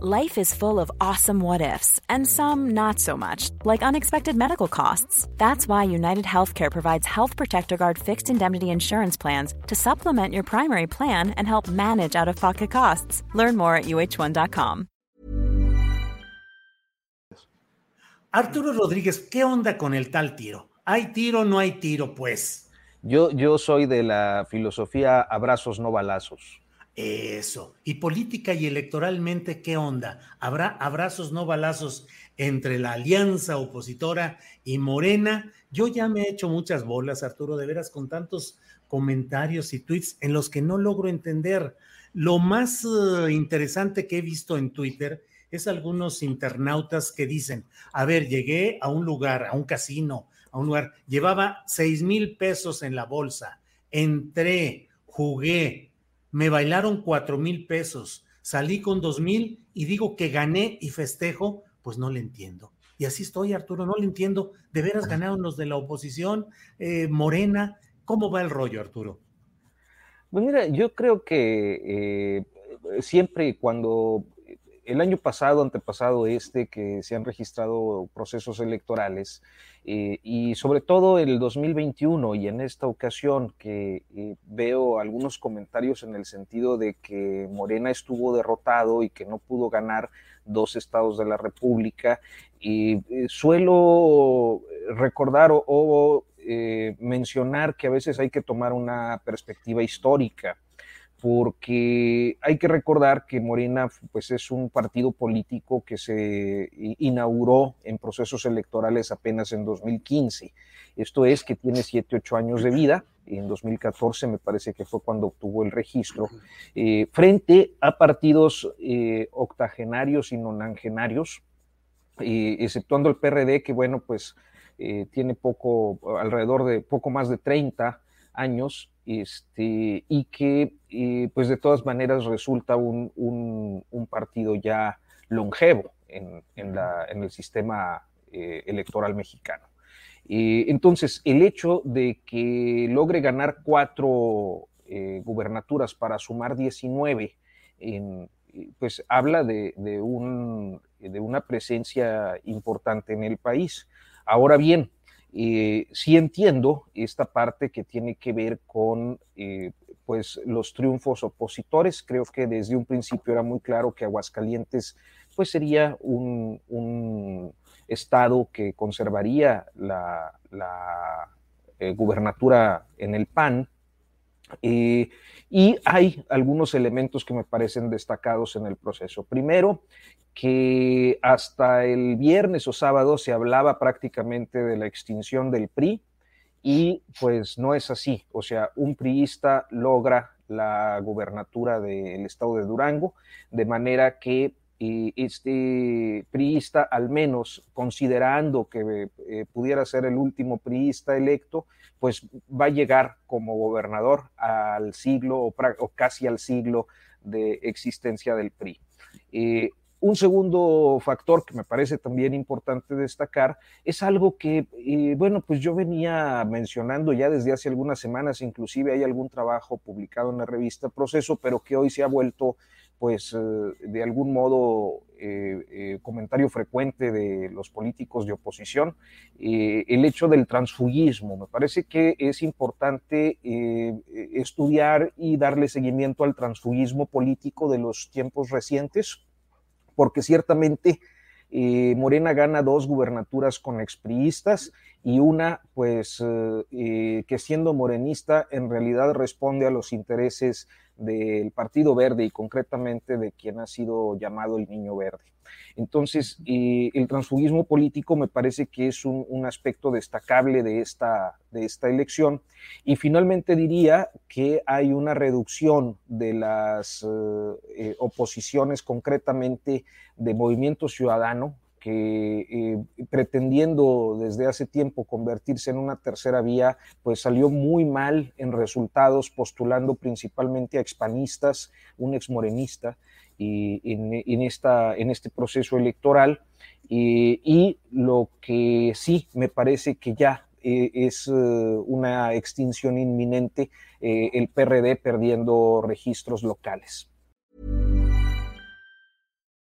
Life is full of awesome what ifs and some not so much, like unexpected medical costs. That's why United Healthcare provides Health Protector Guard fixed indemnity insurance plans to supplement your primary plan and help manage out of pocket costs. Learn more at uh1.com. Arturo Rodríguez, ¿qué onda con el tal tiro? ¿Hay tiro no hay tiro, pues? Yo, yo soy de la filosofía abrazos no balazos. Eso. Y política y electoralmente, ¿qué onda? ¿Habrá abrazos no balazos entre la alianza opositora y Morena? Yo ya me he hecho muchas bolas, Arturo, de veras, con tantos comentarios y tweets en los que no logro entender. Lo más uh, interesante que he visto en Twitter es algunos internautas que dicen, a ver, llegué a un lugar, a un casino, a un lugar, llevaba seis mil pesos en la bolsa, entré, jugué, me bailaron cuatro mil pesos, salí con dos mil y digo que gané y festejo, pues no le entiendo. Y así estoy, Arturo, no le entiendo. ¿De veras ganaron los de la oposición? Eh, Morena, ¿cómo va el rollo, Arturo? Pues mira, yo creo que eh, siempre cuando el año pasado, antepasado este, que se han registrado procesos electorales, eh, y sobre todo el 2021 y en esta ocasión que eh, veo algunos comentarios en el sentido de que Morena estuvo derrotado y que no pudo ganar dos estados de la República, y eh, suelo recordar o mencionar que a veces hay que tomar una perspectiva histórica porque hay que recordar que Morena pues, es un partido político que se inauguró en procesos electorales apenas en 2015. Esto es que tiene 7, 8 años de vida. En 2014 me parece que fue cuando obtuvo el registro, eh, frente a partidos eh, octogenarios y nonangenarios, eh, exceptuando el PRD, que bueno, pues tiene poco, alrededor de poco más de 30 años este, y que eh, pues de todas maneras resulta un, un, partido ya longevo en, en, la, en el sistema eh, electoral mexicano. Eh, entonces, el hecho de que logre ganar cuatro gubernaturas para sumar 19, en, pues habla de, de, un, de una presencia importante en el país. Ahora bien, eh, sí entiendo esta parte que tiene que ver con eh, pues los triunfos opositores. Creo que desde un principio era muy claro que Aguascalientes pues sería un, estado que conservaría la, eh, gubernatura en el PAN. Y hay algunos elementos que me parecen destacados en el proceso. Primero, que hasta el viernes o sábado se hablaba prácticamente de la extinción del PRI y pues no es así. O sea, un priista logra la gubernatura del estado de Durango, de manera que este priista, al menos considerando que eh, pudiera ser el último priista electo, pues va a llegar como gobernador al siglo o, casi al siglo de existencia del PRI. Eh, un segundo factor que me parece también importante destacar es algo que, eh, bueno, pues yo venía mencionando ya desde hace algunas semanas, inclusive hay algún trabajo publicado en la revista Proceso, pero que hoy se ha vuelto, pues, eh, de algún modo eh, comentario frecuente de los políticos de oposición, el hecho del transfugismo. Me parece que es importante estudiar y darle seguimiento al transfugismo político de los tiempos recientes porque ciertamente eh, Morena gana dos gubernaturas con expriistas y una, pues, eh, eh, que siendo morenista en realidad responde a los intereses del Partido Verde y concretamente de quien ha sido llamado el Niño Verde. Entonces, el transfugismo político me parece que es un, aspecto destacable de esta, de esta elección. Y finalmente diría que hay una reducción de las eh, eh, oposiciones, concretamente de Movimiento Ciudadano, que eh, pretendiendo desde hace tiempo convertirse en una tercera vía, pues salió muy mal en resultados, postulando principalmente a expanistas, un exmorenista, y en, esta, en este proceso electoral. y lo que sí me parece que ya eh, es eh, una extinción inminente, el PRD perdiendo registros locales.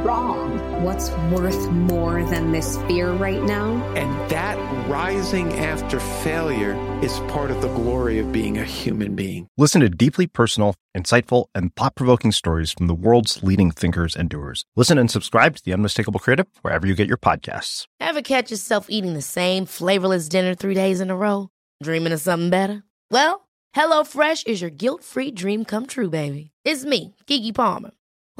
wrong? What's worth more than this fear right now? And that rising after failure is part of the glory of being a human being. Listen to deeply personal, insightful, and thought provoking stories from the world's leading thinkers and doers. Listen and subscribe to The Unmistakable Creative wherever you get your podcasts. Ever catch yourself eating the same flavorless dinner three days in a row? Dreaming of something better? Well, HelloFresh is your guilt free dream come true, baby. It's me, Kiki Palmer.